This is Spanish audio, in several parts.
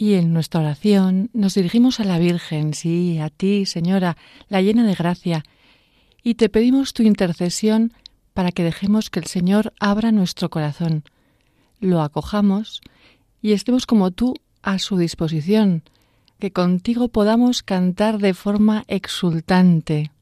Y en nuestra oración nos dirigimos a la Virgen, sí, a ti, Señora, la llena de gracia, y te pedimos tu intercesión para que dejemos que el Señor abra nuestro corazón, lo acojamos y estemos como tú a su disposición, que contigo podamos cantar de forma exultante.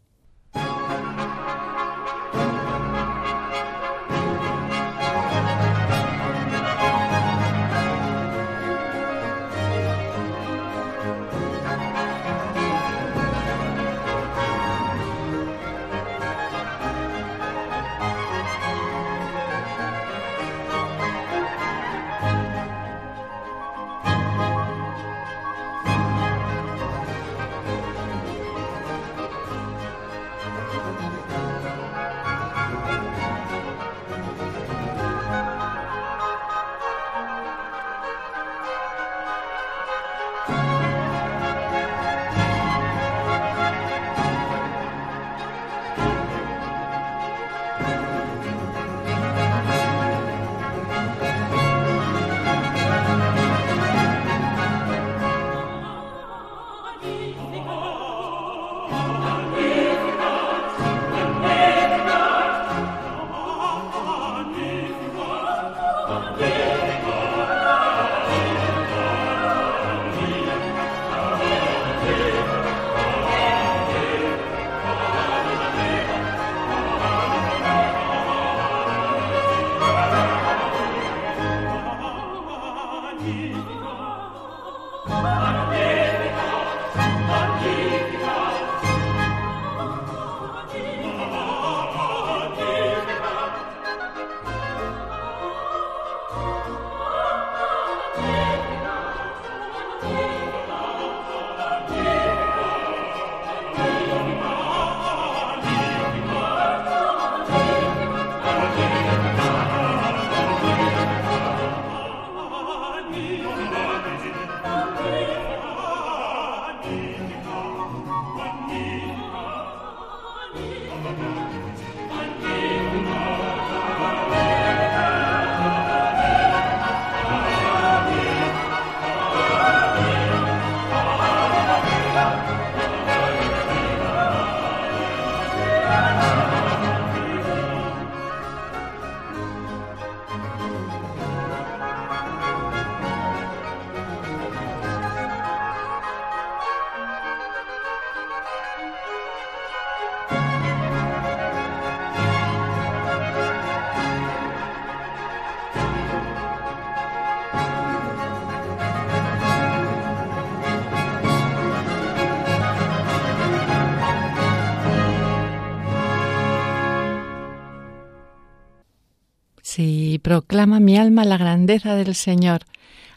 Proclama mi alma la grandeza del Señor.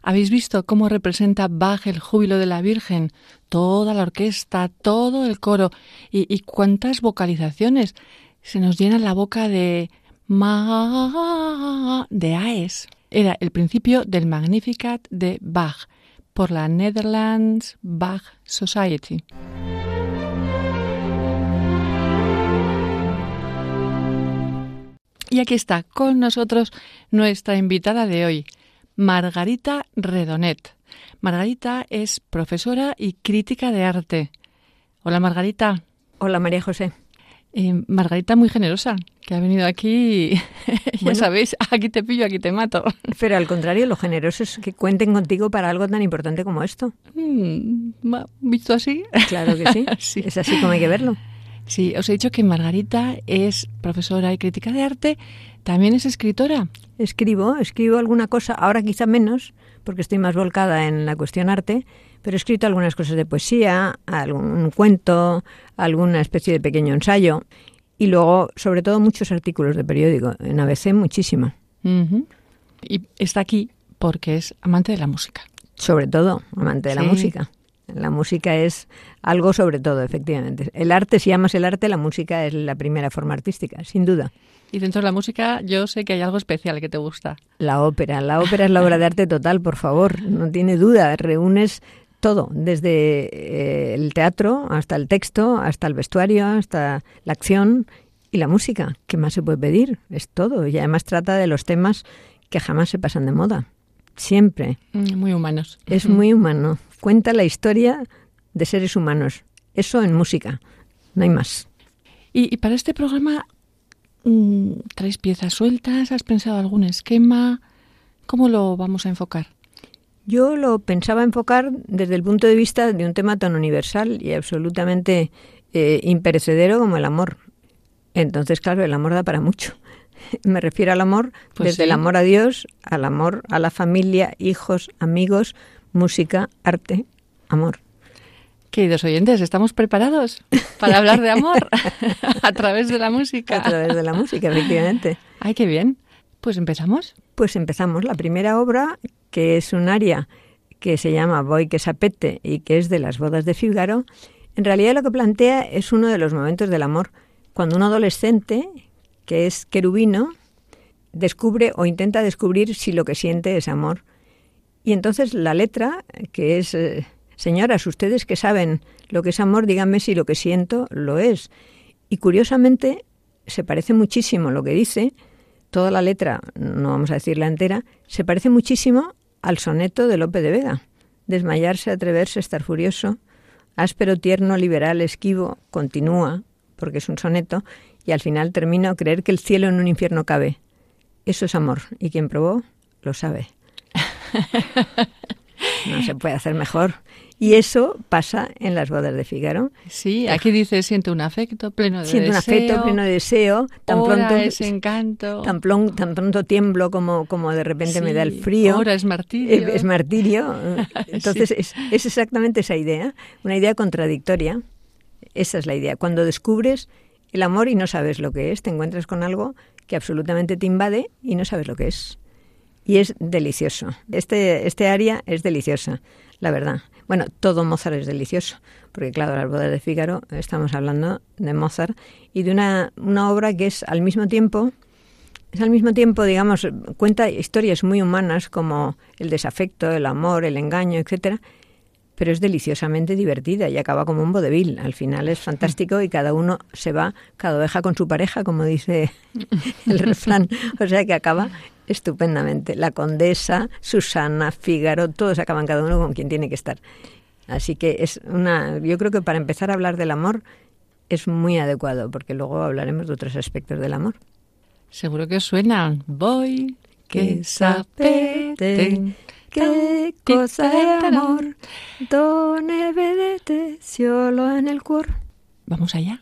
¿Habéis visto cómo representa Bach el júbilo de la Virgen? Toda la orquesta, todo el coro y, cuántas vocalizaciones. Se nos llena la boca de ma de AES. Era el principio del Magnificat de Bach por la Netherlands Bach Society. Y aquí está con nosotros nuestra invitada de hoy, Margarita Redonet. Margarita es profesora y crítica de arte. Hola Margarita. Hola María José. Eh, Margarita muy generosa, que ha venido aquí, ya sabéis, aquí te pillo, aquí te mato. Pero al contrario, lo generoso es que cuenten contigo para algo tan importante como esto. Mm, ¿Visto así? Claro que sí. sí. Es así como hay que verlo. Sí, os he dicho que Margarita es profesora y crítica de arte, también es escritora. Escribo, escribo alguna cosa, ahora quizá menos, porque estoy más volcada en la cuestión arte, pero he escrito algunas cosas de poesía, algún cuento, alguna especie de pequeño ensayo y luego, sobre todo, muchos artículos de periódico, en ABC muchísimo. Y está aquí porque es amante de la música. Sobre todo, amante de la música. La música es algo sobre todo, efectivamente. El arte, si amas el arte, la música es la primera forma artística, sin duda. Y dentro de la música yo sé que hay algo especial que te gusta. La ópera. La ópera es la obra de arte total, por favor. No tiene duda. Reúnes todo, desde eh, el teatro hasta el texto, hasta el vestuario, hasta la acción y la música. ¿Qué más se puede pedir? Es todo. Y además trata de los temas que jamás se pasan de moda. Siempre. Mm, muy humanos. Es muy humano. Cuenta la historia de seres humanos. Eso en música. No hay más. Y, para este programa, mm, ¿traes piezas sueltas? ¿Has pensado algún esquema? ¿Cómo lo vamos a enfocar? Yo lo pensaba enfocar desde el punto de vista de un tema tan universal y absolutamente eh, imperecedero como el amor. Entonces, claro, el amor da para mucho. Me refiero al amor pues desde el amor a Dios, al amor a la familia, hijos, amigos, música, arte, amor. Queridos oyentes, ¿estamos preparados para hablar de amor a través de la música? A través de la música, efectivamente. Ay, qué bien. Pues empezamos. Pues empezamos. La primera obra, que es un aria que se llama Voy que sapete y que es de las bodas de Fígaro, en realidad lo que plantea es uno de los momentos del amor. Cuando un adolescente, que es querubino, descubre o intenta descubrir si lo que siente es amor. Y entonces la letra, que es, eh, señoras, ustedes que saben lo que es amor, díganme si lo que siento lo es. Y curiosamente se parece muchísimo lo que dice toda la letra, no vamos a decirla entera, se parece muchísimo al soneto de Lope de Vega. Desmayarse, atreverse, estar furioso, áspero, tierno, liberal, esquivo, continúa, porque es un soneto, y al final termino creer que el cielo en un infierno cabe. Eso es amor, y quien probó lo sabe. No se puede hacer mejor. Y eso pasa en las bodas de Fígaro. Sí, aquí dice siento un afecto pleno de siento un afecto pleno de deseo. Tan pronto es encanto. Tan, tan, pronto tiemblo como, como de repente me da el frío. Ahora es martirio. Es, martirio. Entonces es, es exactamente esa idea, una idea contradictoria. Esa es la idea. Cuando descubres el amor y no sabes lo que es, te encuentras con algo que absolutamente te invade y no sabes lo que es. Y es delicioso. Este, este aria es deliciosa, la verdad. Bueno, todo Mozart es delicioso, porque claro, las bodas de Fígaro estamos hablando de Mozart y de una, una obra que es al mismo tiempo, es al mismo tiempo, digamos, cuenta historias muy humanas como el desafecto, el amor, el engaño, etcétera, pero es deliciosamente divertida y acaba como un vodevil. Al final es fantástico y cada uno se va, cada oveja con su pareja, como dice el refrán. O sea que acaba estupendamente. La condesa, Susana, Fígaro, todos acaban cada uno con quien tiene que estar. Así que es una, yo creo que para empezar a hablar del amor es muy adecuado, porque luego hablaremos de otros aspectos del amor. Seguro que suenan. Voy, que sapete, qué cosa de amor, donde vedete, solo en el cuor. Vamos allá.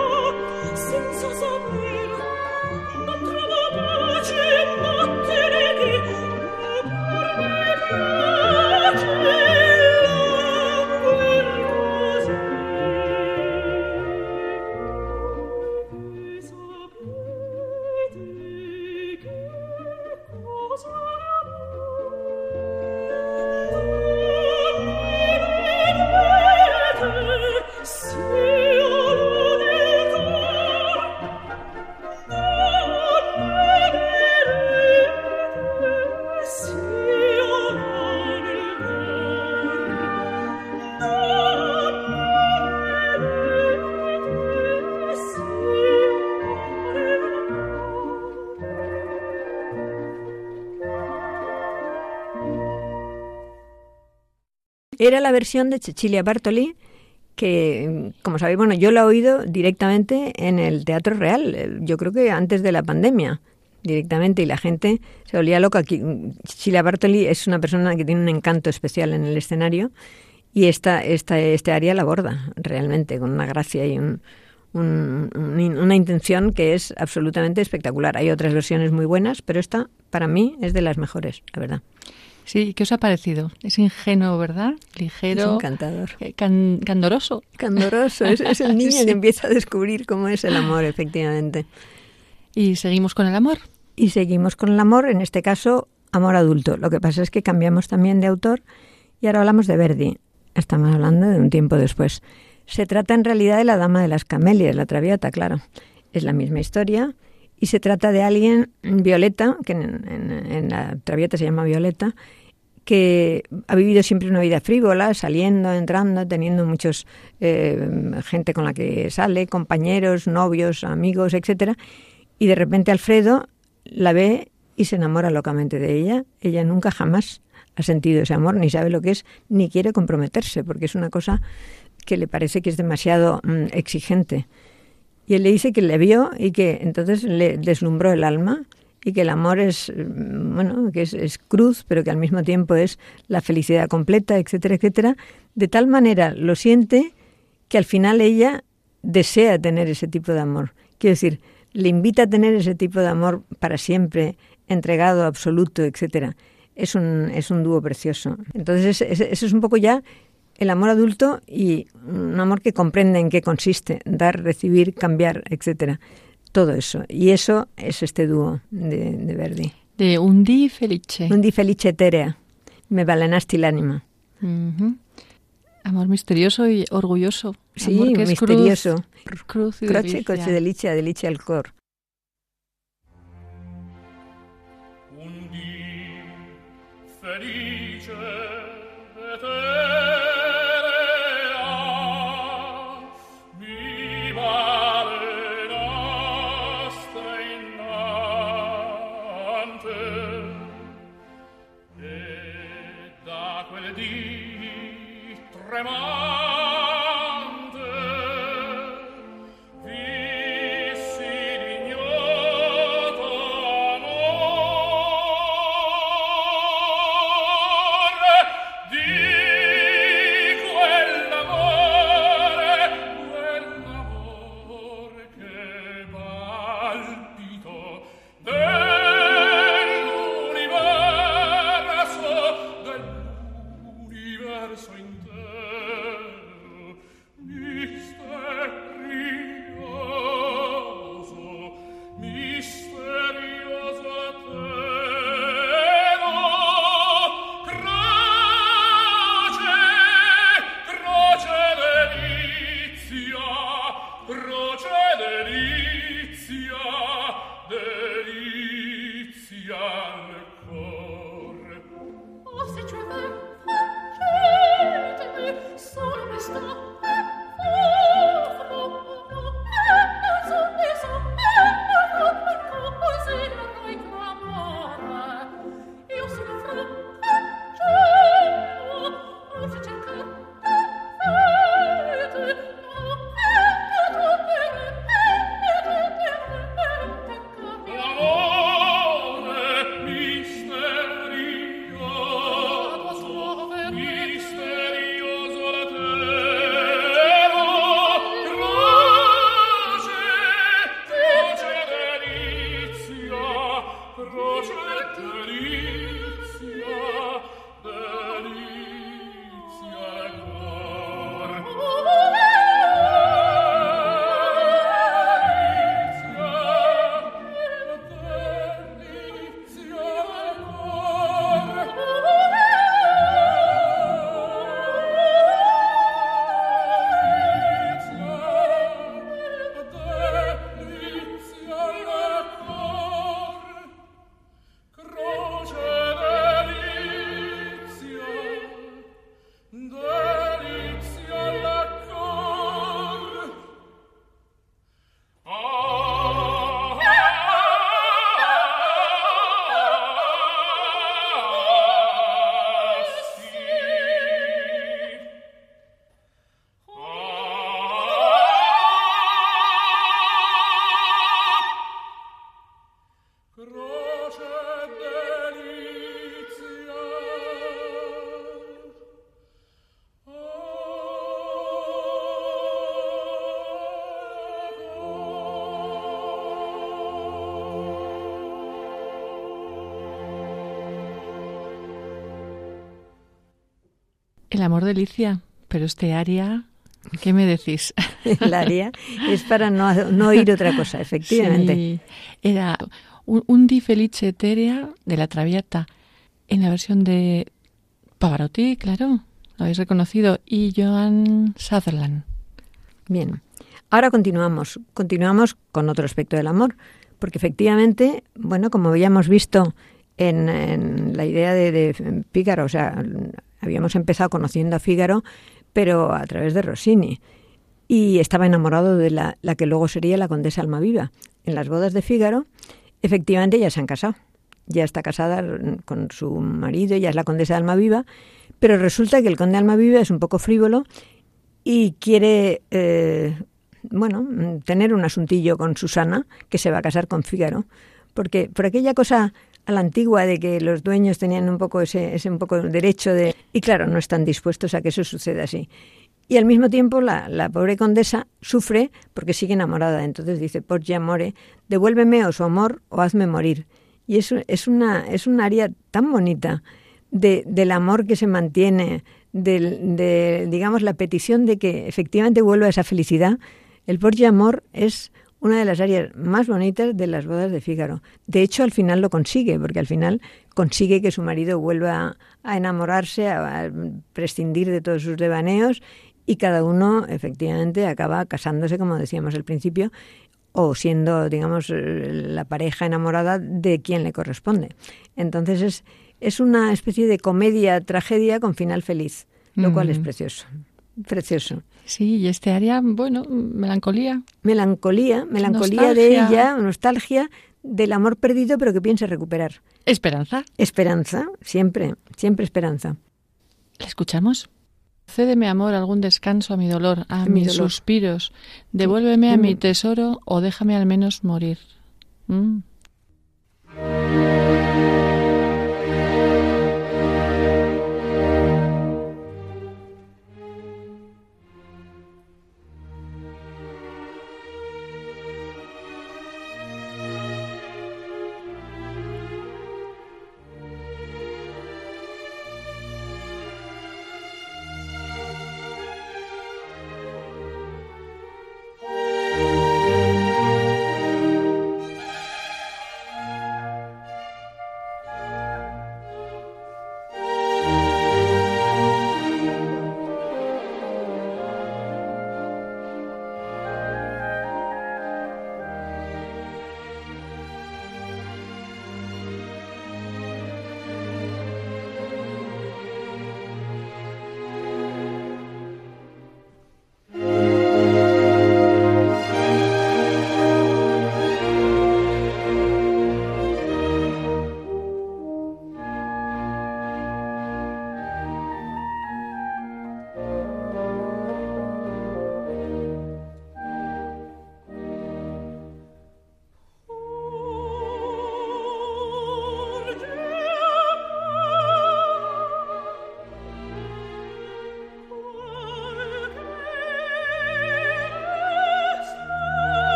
Era la versión de Cecilia Bartoli, que, como sabéis, bueno, yo la he oído directamente en el Teatro Real, yo creo que antes de la pandemia, directamente, y la gente se volvía loca. Cecilia Bartoli es una persona que tiene un encanto especial en el escenario y esta, esta, este área la aborda realmente, con una gracia y un, una intención que es absolutamente espectacular. Hay otras versiones muy buenas, pero esta para mí es de las mejores, la verdad. Sí, ¿qué os ha parecido? Es ingenuo, ¿verdad? Ligero. Es encantador. Eh, candoroso. Candoroso, es, el niño que empieza a descubrir cómo es el amor, efectivamente. ¿Y seguimos con el amor? Y seguimos con el amor, en este caso, amor adulto. Lo que pasa es que cambiamos también de autor y ahora hablamos de Verdi. Estamos hablando de un tiempo después. Se trata en realidad de la Dama de las Camelias, la Traviata, claro. Es la misma historia y se trata de alguien, Violeta, que en, la Traviata se llama Violeta, que ha vivido siempre una vida frívola, saliendo, entrando, teniendo muchos eh, gente con la que sale, compañeros, novios, amigos, etcétera, y de repente Alfredo la ve y se enamora locamente de ella. Ella nunca jamás ha sentido ese amor, ni sabe lo que es, ni quiere comprometerse, porque es una cosa que le parece que es demasiado mm, exigente. Y él le dice que le vio y que entonces le deslumbró el alma y que el amor es, mm, bueno, que es, cruz, pero que al mismo tiempo es la felicidad completa, etcétera, etcétera. De tal manera lo siente que al final ella desea tener ese tipo de amor. Quiero decir, le invita a tener ese tipo de amor para siempre, entregado, absoluto, etcétera. Es un, es un dúo precioso. Entonces, eso es un poco ya el amor adulto y un amor que comprende en qué consiste, dar, recibir, cambiar, etcétera. Todo eso. Y eso es este dúo de, Verdi. De un di felice. Un di felice terea. Me balenasti l'ánima. Amor misterioso y orgulloso. Sí, misterioso. Cruz, y Croce, coche, delicia, delicia al cor. Un di felice tremare amor delicia, pero este aria, ¿qué me decís? El aria es para no, no oír otra cosa, efectivamente. Sí, era un, un Di Felice Eterea de la Traviata, en la versión de Pavarotti, claro, lo habéis reconocido, y Joan Sutherland. Bien, ahora continuamos, continuamos con otro aspecto del amor, porque efectivamente, bueno, como habíamos visto en, la idea de, de Fígaro, o sea, habíamos empezado conociendo a Fígaro, pero a través de Rossini. Y estaba enamorado de la, que luego sería la condesa Almaviva. En las bodas de Fígaro, efectivamente ya se han casado. Ya está casada con su marido, ya es la condesa de Almaviva, pero resulta que el conde de Almaviva es un poco frívolo y quiere, eh, bueno, tener un asuntillo con Susana, que se va a casar con Fígaro, porque por aquella cosa a la antigua de que los dueños tenían un poco ese, ese un poco derecho de... Y claro, no están dispuestos a que eso suceda así. Y al mismo tiempo la, la pobre condesa sufre porque sigue enamorada. Entonces dice, por ya more, devuélveme o su amor o hazme morir. Y eso es una, es un área tan bonita de, del amor que se mantiene, de, de, digamos, la petición de que efectivamente vuelva esa felicidad. El por amor es una de las áreas más bonitas de las bodas de Fígaro. De hecho, al final lo consigue, porque al final consigue que su marido vuelva a enamorarse, a prescindir de todos sus devaneos y cada uno efectivamente acaba casándose, como decíamos al principio, o siendo, digamos, la pareja enamorada de quien le corresponde. Entonces es, es una especie de comedia-tragedia con final feliz, lo cual es precioso. Precioso. Sí, y este área, bueno, melancolía. Melancolía, melancolía nostalgia. de ella, nostalgia del amor perdido, pero que piensa recuperar. Esperanza. Esperanza, siempre, siempre esperanza. ¿La escuchamos? Cédeme, amor, algún descanso a mi dolor, a, a mis dolor. suspiros. Devuélveme sí. a mi tesoro o déjame al menos morir. Mm.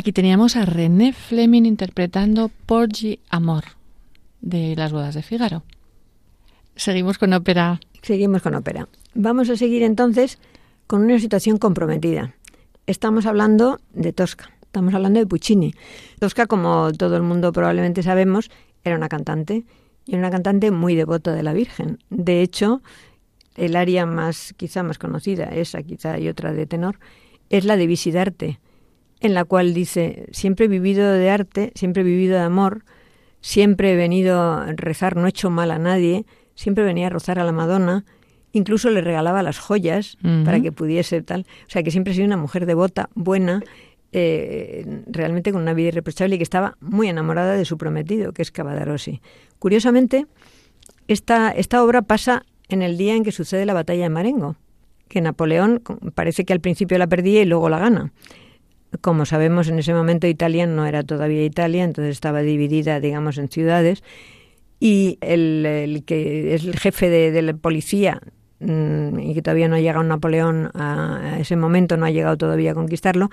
Aquí teníamos a René Fleming interpretando Porgy Amor de Las bodas de Figaro. Seguimos con ópera. Seguimos con ópera. Vamos a seguir entonces con una situación comprometida. Estamos hablando de Tosca, estamos hablando de Puccini. Tosca, como todo el mundo probablemente sabemos, era una cantante y era una cantante muy devota de la Virgen. De hecho, el área más quizá más conocida, esa quizá y otra de tenor, es la de Visidarte, en la cual dice, siempre he vivido de arte, siempre he vivido de amor, siempre he venido a rezar, no he hecho mal a nadie, siempre venía a rozar a la Madonna, incluso le regalaba las joyas para que pudiese tal. O sea, que siempre ha sido una mujer devota, buena, eh, realmente con una vida irreprochable y que estaba muy enamorada de su prometido, que es Cavadarossi. Curiosamente, esta, esta obra pasa en el día en que sucede la batalla de Marengo, que Napoleón parece que al principio la perdía y luego la gana. Como sabemos, en ese momento Italia no era todavía Italia, entonces estaba dividida, digamos, en ciudades. Y el, que es el jefe de, la policía mm, y que todavía no ha llegado Napoleón a, ese momento, no ha llegado todavía a conquistarlo,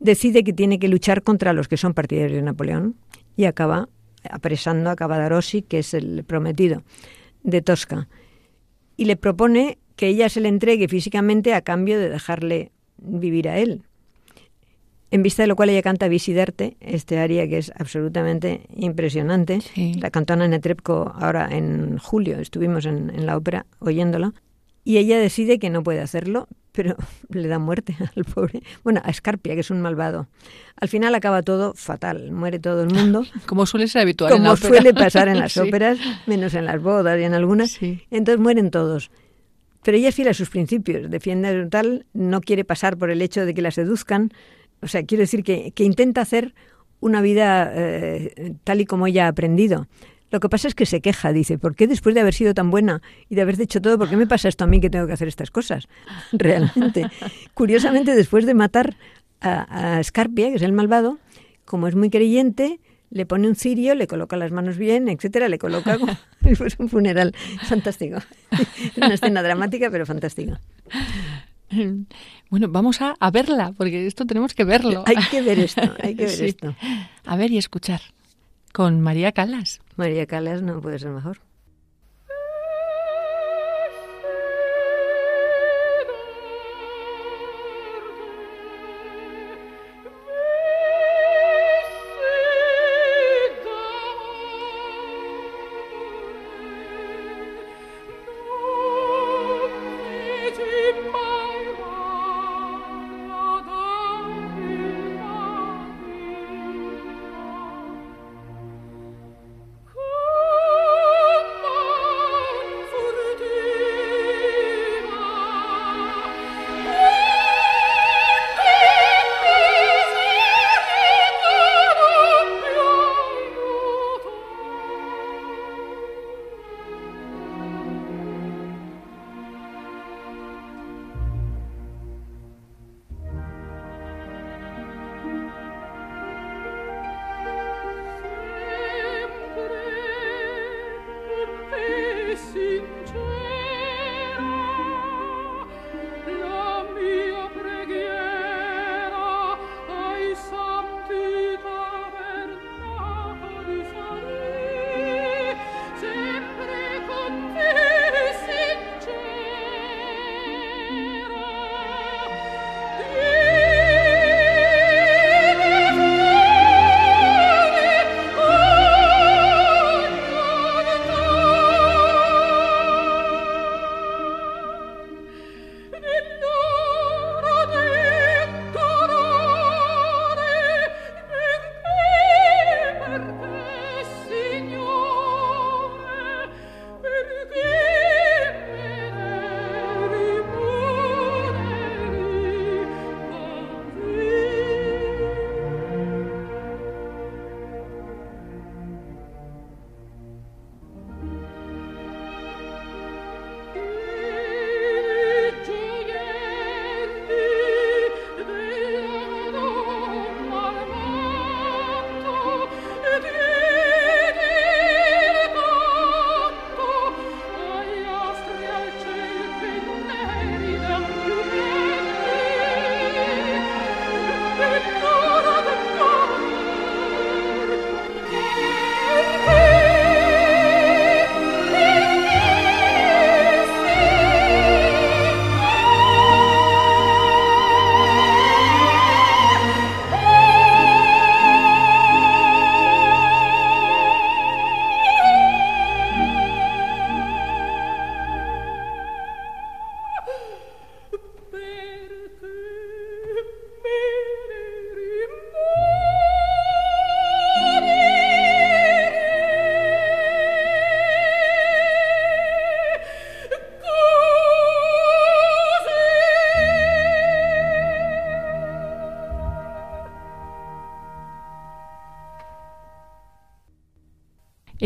decide que tiene que luchar contra los que son partidarios de Napoleón y acaba apresando a Cavadarossi, que es el prometido de Tosca, y le propone que ella se le entregue físicamente a cambio de dejarle vivir a él en vista de lo cual ella canta Visiderte, este aria que es absolutamente impresionante. La cantó Ana Netrebko ahora en julio, estuvimos en, la ópera oyéndola. Y ella decide que no puede hacerlo, pero le da muerte al pobre. Bueno, a Scarpia, que es un malvado. Al final acaba todo fatal, muere todo el mundo. Como suele ser habitual. Como en la suele pasar en las óperas, menos en las bodas y en algunas. Entonces mueren todos. Pero ella es fiel a sus principios, defiende tal, no quiere pasar por el hecho de que la seduzcan, o sea, quiero decir que, intenta hacer una vida eh, tal y como ella ha aprendido. Lo que pasa es que se queja, dice, ¿por qué después de haber sido tan buena y de haber hecho todo, por qué me pasa esto a mí que tengo que hacer estas cosas? Realmente. Curiosamente, después de matar a, a Scarpia, que es el malvado, como es muy creyente, le pone un cirio, le coloca las manos bien, etcétera, le coloca como pues un funeral. Fantástico. Es una escena dramática, pero fantástica. Bueno, vamos a, verla, porque esto tenemos que verlo. Hay que ver esto, hay que ver esto. A ver y escuchar. Con María Calas. María Calas no puede ser mejor.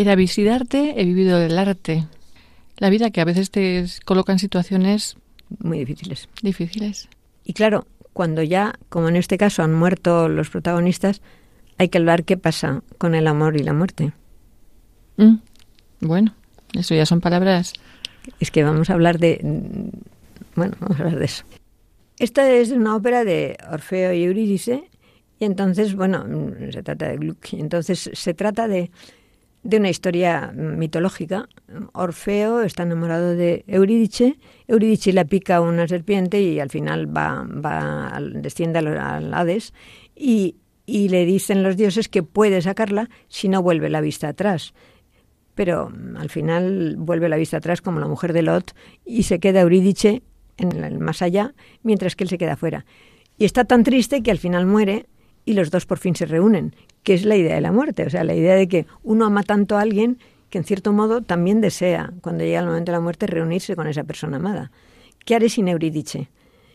Era visitarte, he vivido del arte. La vida que a veces te coloca en situaciones muy difíciles. Difíciles. Y claro, cuando ya, como en este caso, han muerto los protagonistas, hay que hablar qué pasa con el amor y la muerte. Mm. Bueno, eso ya son palabras. Es que vamos a hablar de... Bueno, vamos a hablar de eso. Esta es una ópera de Orfeo y Eurídice, y entonces, bueno, se trata de Gluck, y entonces se trata de, de una historia mitológica. Orfeo está enamorado de Eurídice, Eurídice le pica una serpiente y al final va, va desciende al Hades y, y le dicen los dioses que puede sacarla si no vuelve la vista atrás pero al final vuelve la vista atrás como la mujer de Lot y se queda Eurídice en el más allá, mientras que él se queda fuera. Y está tan triste que al final muere y los dos por fin se reúnen, que es la idea de la muerte, o sea, la idea de que uno ama tanto a alguien que en cierto modo también desea, cuando llega el momento de la muerte, reunirse con esa persona amada. ¿Qué haré sin Eurídice?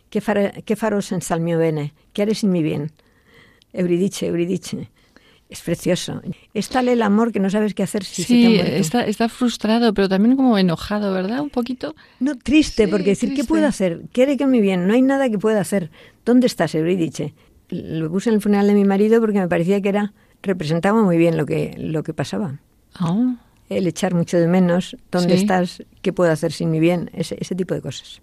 ¿Qué, qué faros en salmio bene? ¿Qué haré sin mi bien? Eurídice, Eurídice. Es precioso. Es tal el amor que no sabes qué hacer si sí, se te está, está frustrado, pero también como enojado, ¿verdad? Un poquito. No, triste, porque decir, ¿qué puedo hacer? ¿Quiere que me bien? No hay nada que pueda hacer. ¿Dónde estás, Eurídice? Lo puse en el funeral de mi marido porque me parecía que era representaba muy bien lo que, lo que pasaba. Oh. El echar mucho de menos, ¿dónde estás? ¿Qué puedo hacer sin mi bien? Ese, ese tipo de cosas.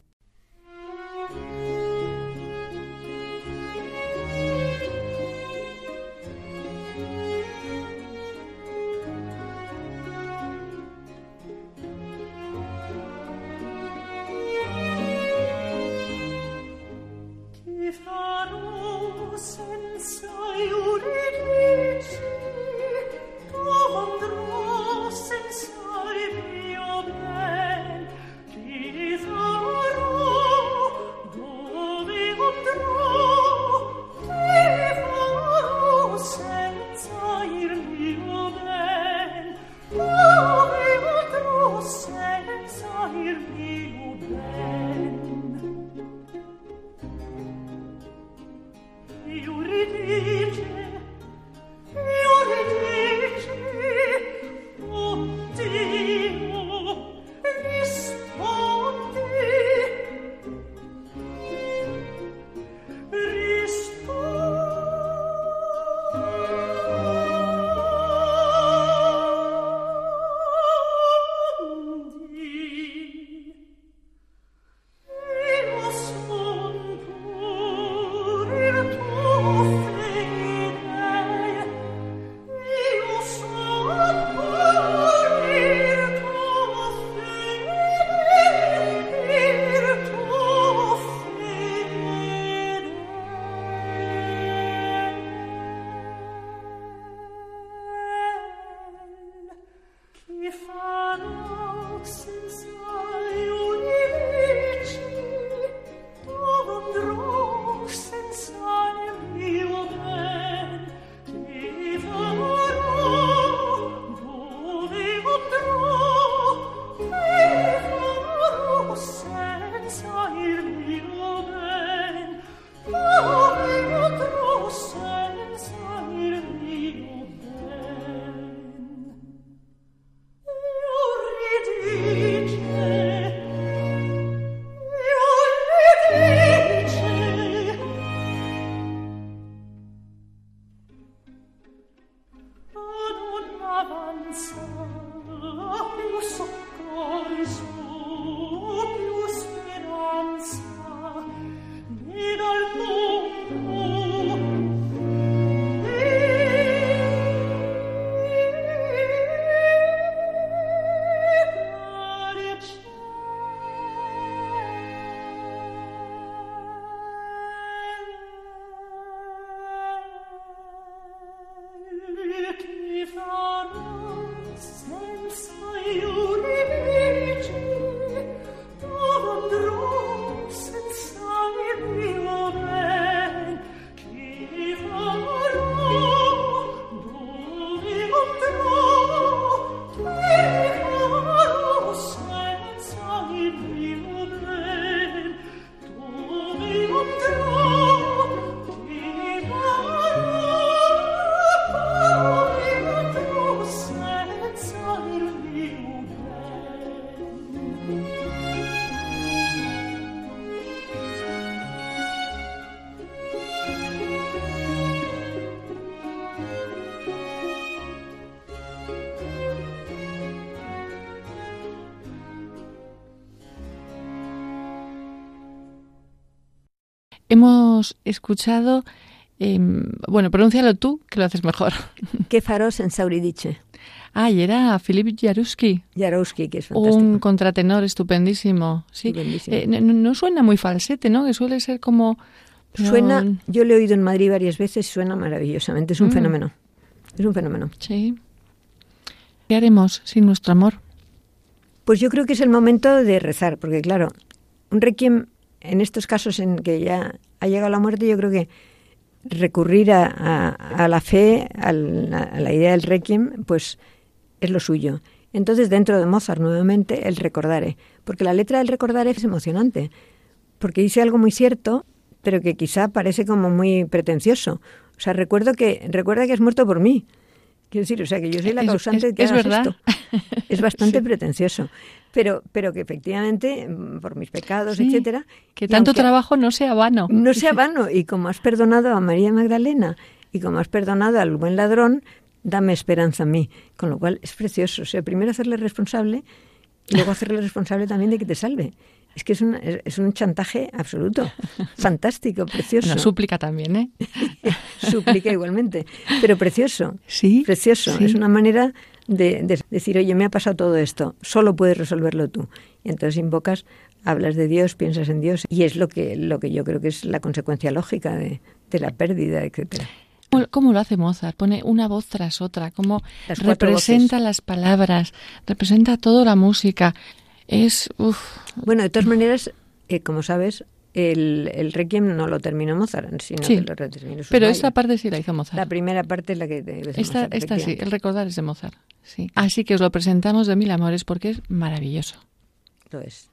Escuchado, em, bueno, pronúncialo tú, que lo haces mejor. ¿Qué faros en Sauridiche? Ah, y era Filip Jaruski. Jaruski, que es fantástico. Un contratenor estupendísimo. Sí. Estupendísimo. Eh, no, no suena muy falsete, ¿no? Que suele ser como... Suena, yo lo he oído en Madrid varias veces, suena maravillosamente, es un Mm. fenómeno. Es un fenómeno. Sí. ¿Qué haremos sin nuestro amor? Pues yo creo que es el momento de rezar, porque claro, un requiem, en estos casos en que ya ha llegado la muerte, yo creo que recurrir a, a- a la fe, al- a, la idea del requiem, pues es lo suyo. Entonces, dentro de Mozart, nuevamente, el recordare, porque la letra del recordare es emocionante, porque dice algo muy cierto, pero que quizá parece como muy pretencioso. O sea, recuerdo que, recuerda que has muerto por mí. Quiero decir, o sea, que yo soy la Es- causante de que es- es hagas verdad. esto. Es bastante pretencioso, pero, pero que efectivamente, mm, por mis pecados, Sí, etcétera, Que tanto trabajo no sea vano. no sea vano, y como has perdonado a María Magdalena y como has perdonado al buen ladrón, dame esperanza a mí. Con lo cual es precioso. O sea, primero hacerle responsable y luego hacerle responsable también de que te salve. Es que es un, es es un chantaje absoluto. Fantástico, precioso. Una súplica también, ¿eh? Súplica igualmente. Pero precioso. Sí. Precioso. sí. Es una manera de, de decir, oye, me ha pasado todo esto, solo puedes resolverlo tú. Y entonces invocas, hablas de Dios, piensas en Dios. Y es lo que, lo que yo creo que es la consecuencia lógica de, de la pérdida, etcétera. ¿Cómo, lo hace Mozart? Pone una voz tras otra, cómo Las representa voces. las palabras, representa toda la música. Es, uf, Bueno, de todas maneras, eh, como sabes, el, el Requiem no lo terminó Mozart, sino Sí. que lo terminó pero esta parte sí la hizo La Mozart. primera parte es la que ser Esta, Mozart, esta sí, el recordar es de Mozart. Sí. Así que os lo presentamos de mil amores porque es maravilloso. Lo es.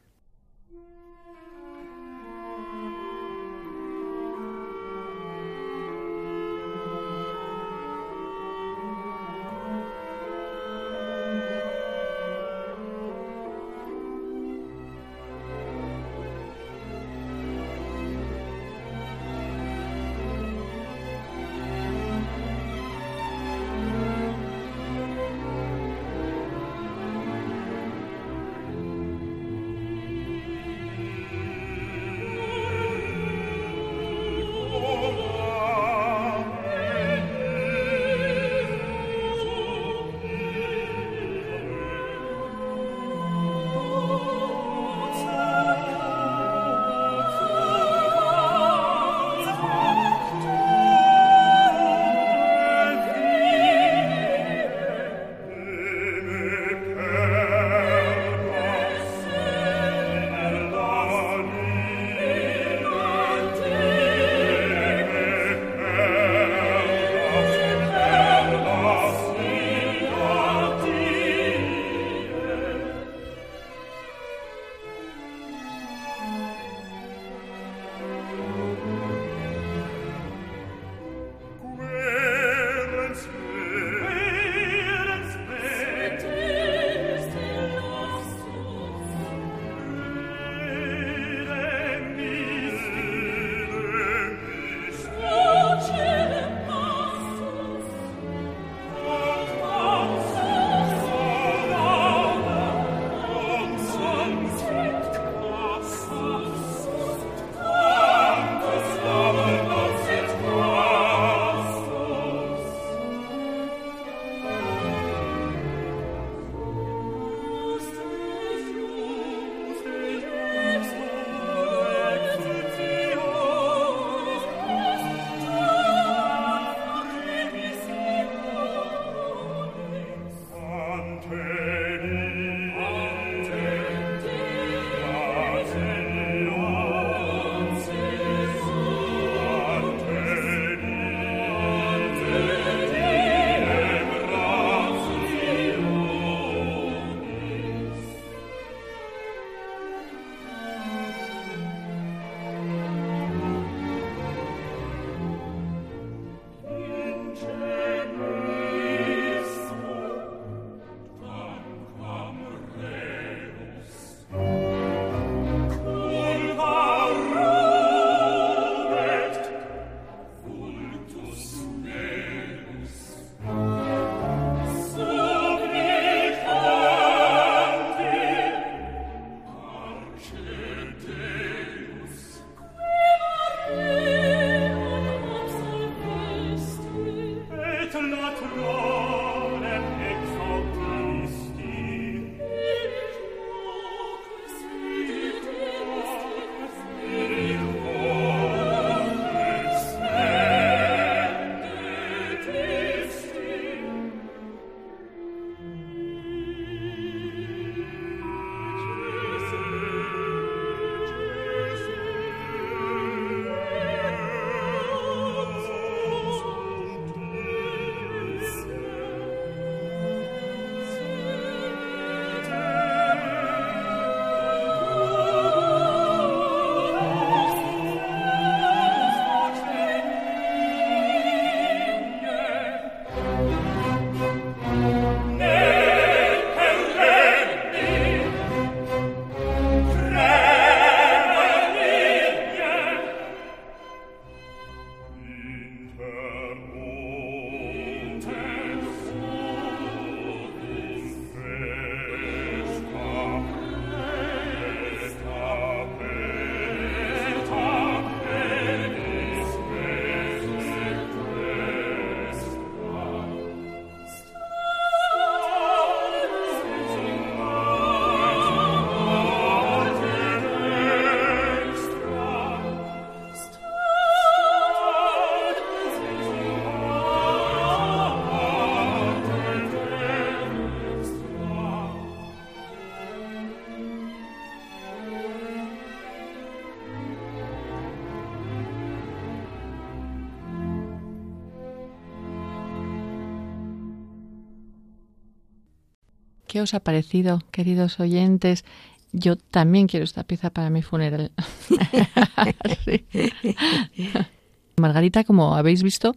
¿Qué os ha parecido, queridos oyentes? Yo también quiero esta pieza para mi funeral. Margarita, como habéis visto,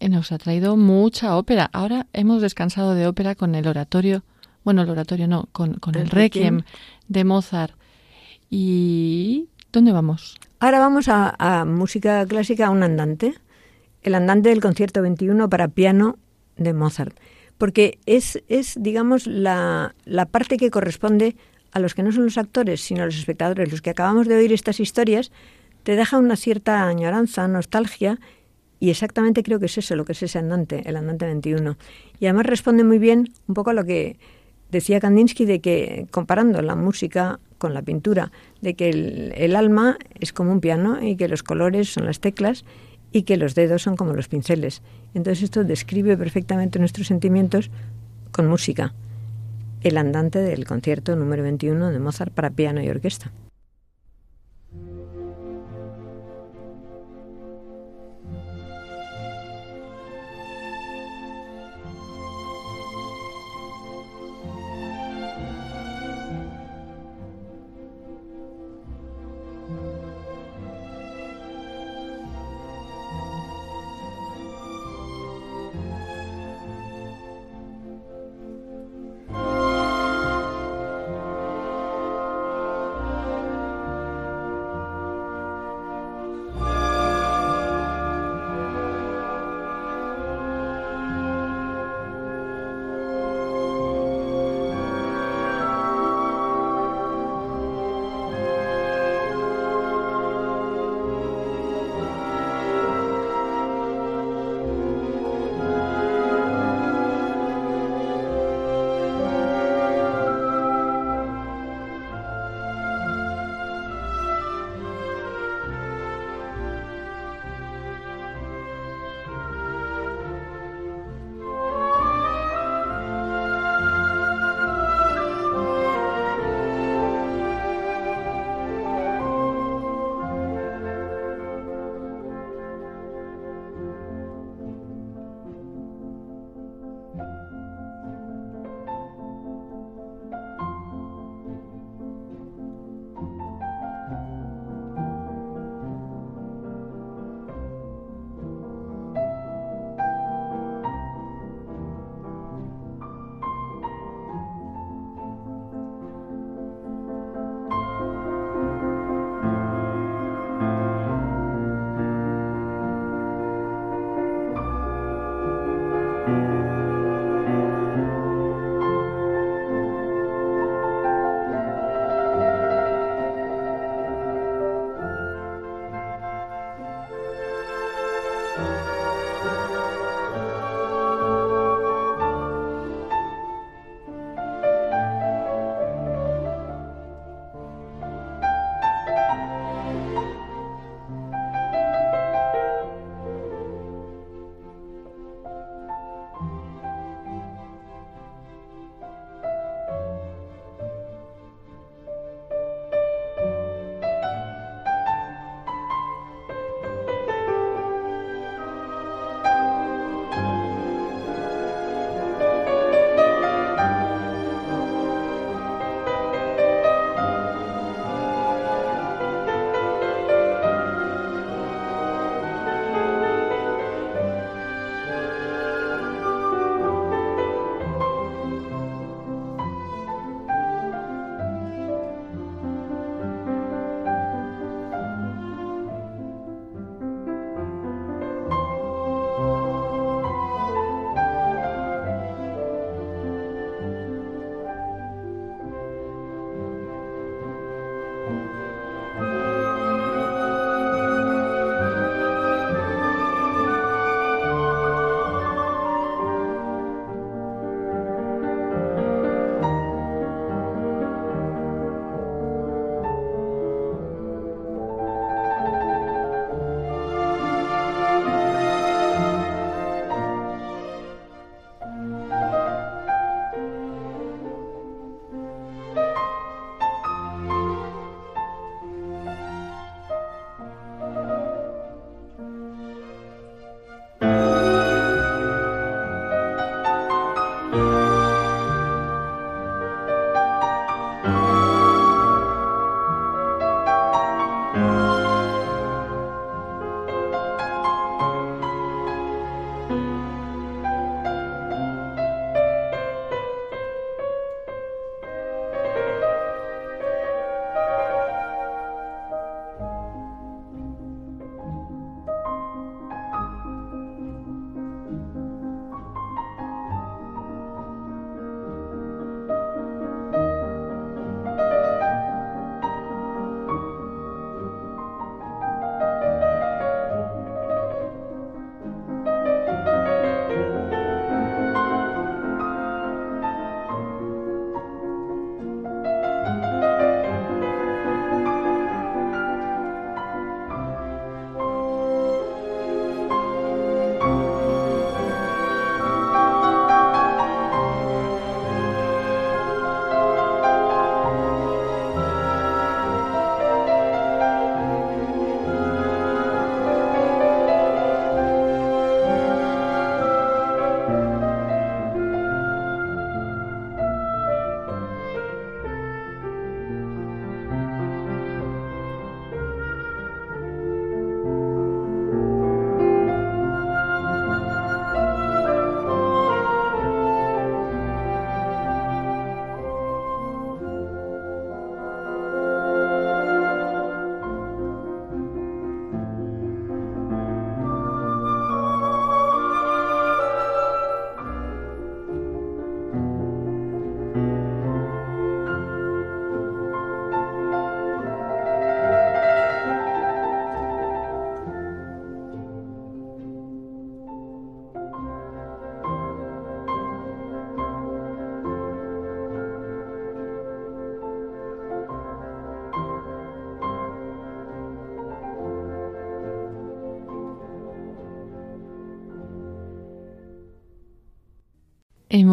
eh, nos ha traído mucha ópera. Ahora hemos descansado de ópera con el oratorio, bueno, el oratorio no, con, el, requiem, de Mozart. ¿Y dónde vamos? Ahora vamos a, a música clásica, a un andante, el andante del concierto 21 para piano de Mozart porque es, es digamos, la, la parte que corresponde a los que no son los actores, sino a los espectadores, los que acabamos de oír estas historias, te deja una cierta añoranza, nostalgia, y exactamente creo que es eso, lo que es ese andante, el andante 21. Y además responde muy bien un poco a lo que decía Kandinsky de que, comparando la música con la pintura, de que el, el alma es como un piano y que los colores son las teclas y que los dedos son como los pinceles. Entonces esto describe perfectamente nuestros sentimientos con música. El andante del concierto número 21 de Mozart para piano y orquesta.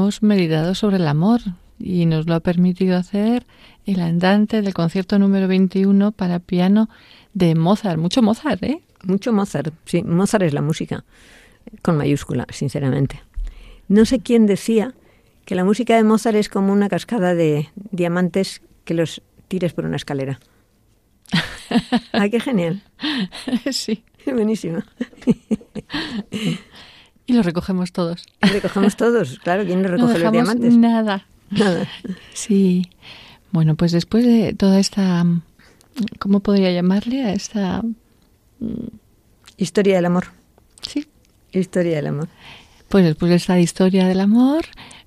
Hemos meditado sobre el amor y nos lo ha permitido hacer el andante del concierto número 21 para piano de Mozart. Mucho Mozart, ¿eh? Mucho Mozart, sí. Mozart es la música, con mayúscula, sinceramente. No sé quién decía que la música de Mozart es como una cascada de diamantes que los tires por una escalera. ¡Ay, qué genial! Sí. Buenísimo. Y los recogemos todos. Recogemos todos, claro. ¿Quién no recoge los diamantes? Nada. Nada. Sí. Bueno, pues después de toda esta, ¿cómo podría llamarle a esta? Historia del amor. Sí. Historia del amor. Pues después de esta historia del amor,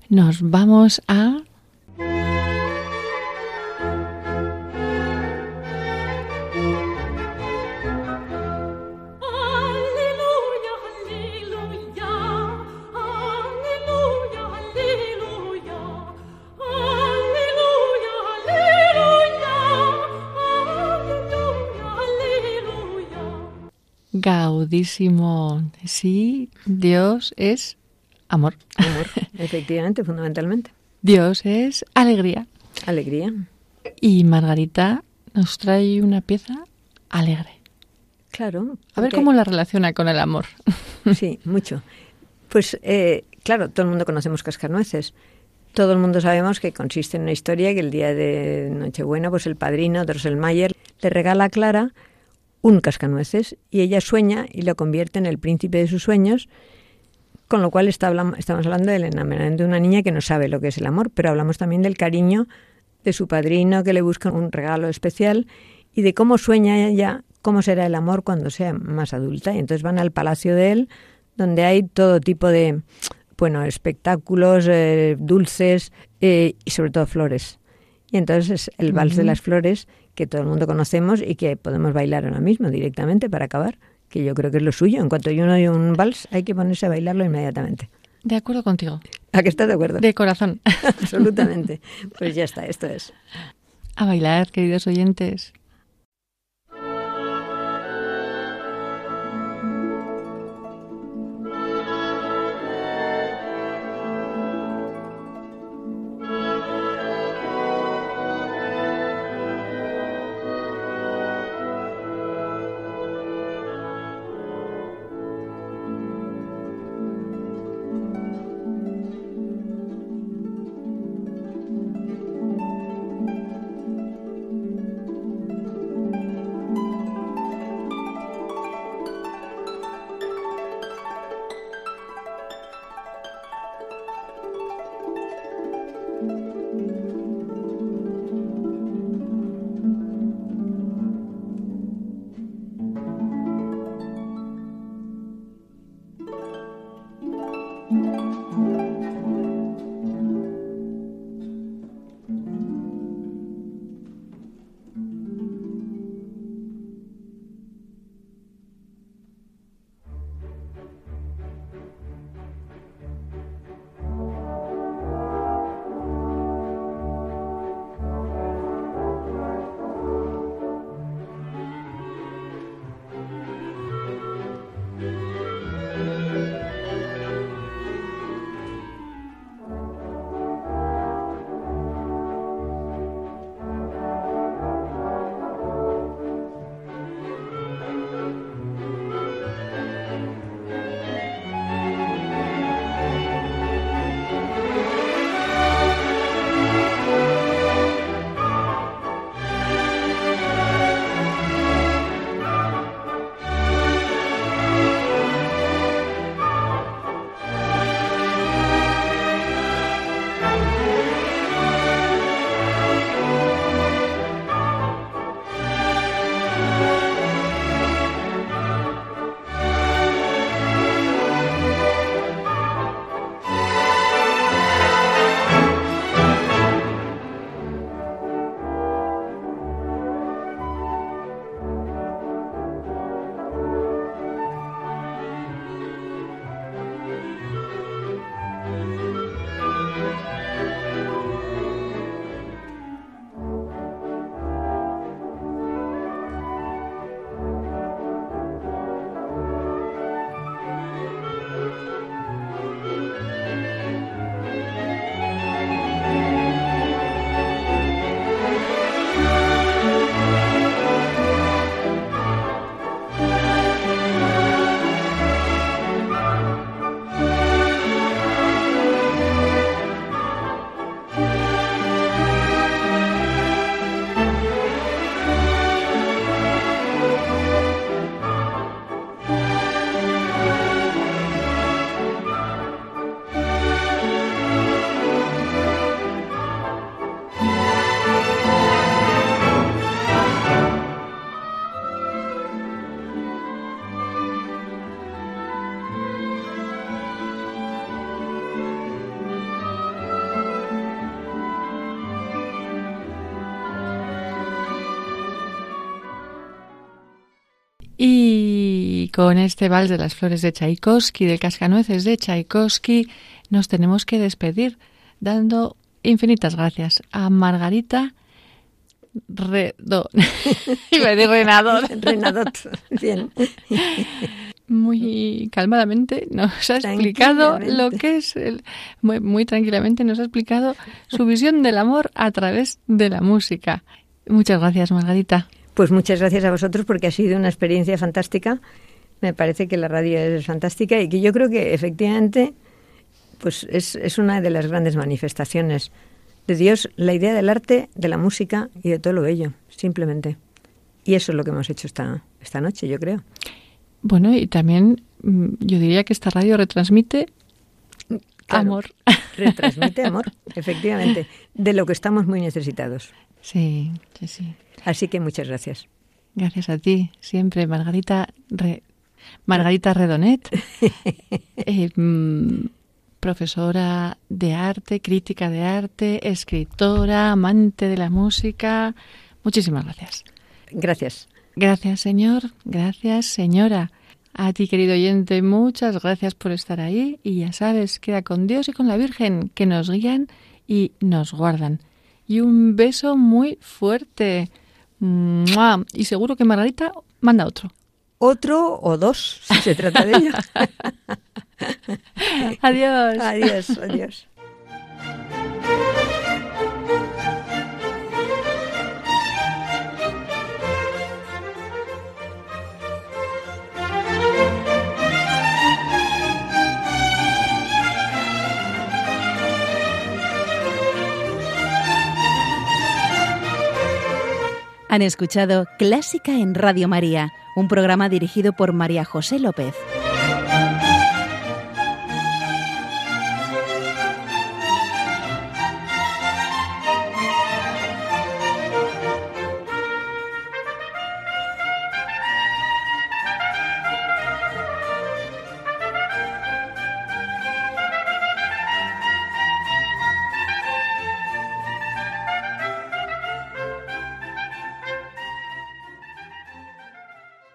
nos vamos a Gaudísimo. Sí, Dios es amor. Amor, efectivamente, fundamentalmente. Dios es alegría. Alegría. Y Margarita nos trae una pieza alegre. Claro. A ver cómo la relaciona con el amor. Sí, mucho. Pues eh, claro, todo el mundo conocemos cascanueces. Todo el mundo sabemos que consiste en una historia que el día de Nochebuena, pues el padrino, Drosselmayer, le regala a Clara un cascanueces y ella sueña y lo convierte en el príncipe de sus sueños, con lo cual está estamos hablando del enamoramiento de una niña que no sabe lo que es el amor, pero hablamos también del cariño de su padrino que le busca un regalo especial y de cómo sueña ella cómo será el amor cuando sea más adulta. Y entonces van al palacio de él, donde hay todo tipo de, bueno, espectáculos, eh, dulces eh, y sobre todo flores. Y entonces es el vals de las flores que todo el mundo conocemos y que podemos bailar ahora mismo directamente para acabar, que yo creo que es lo suyo. En cuanto uno oye un vals, hay que ponerse a bailarlo inmediatamente. De acuerdo contigo. ¿A qué estás de acuerdo? De corazón. Absolutamente. Pues ya está, esto es. A bailar, queridos oyentes. Con este vals de las flores de Tchaikovsky, del cascanueces de Tchaikovsky, nos tenemos que despedir dando infinitas gracias a Margarita Redo. Iba a decir. Renador, bien. Muy calmadamente nos ha explicado lo que es, el, muy, muy tranquilamente nos ha explicado su visión del amor a través de la música. Muchas gracias, Margarita. Pues muchas gracias a vosotros porque ha sido una experiencia fantástica. Me parece que la radio es fantástica y que yo creo que efectivamente pues es, es una de las grandes manifestaciones de Dios, la idea del arte, de la música y de todo lo bello, simplemente. Y eso es lo que hemos hecho esta, esta noche, yo creo. Bueno, y también mm, yo diría que esta radio retransmite amor. Retransmite amor, efectivamente, de lo que estamos muy necesitados. Sí, sí, sí. Así que muchas gracias. Gracias a ti, siempre, Margarita, Margarita Redonet. Eh, mm, profesora de arte, crítica de arte, escritora, amante de la música. Muchísimas gracias. Gracias. Gracias, señor. Gracias, señora. A ti, querido oyente, muchas gracias por estar ahí y ya sabes, queda con Dios y con la Virgen, que nos guían y nos guardan. Y un beso muy fuerte. Y seguro que Margarita manda otro. Otro o dos, si se trata de ella. adiós. Adiós, adiós. Han escuchado Clásica en Radio María, un programa dirigido por María José López.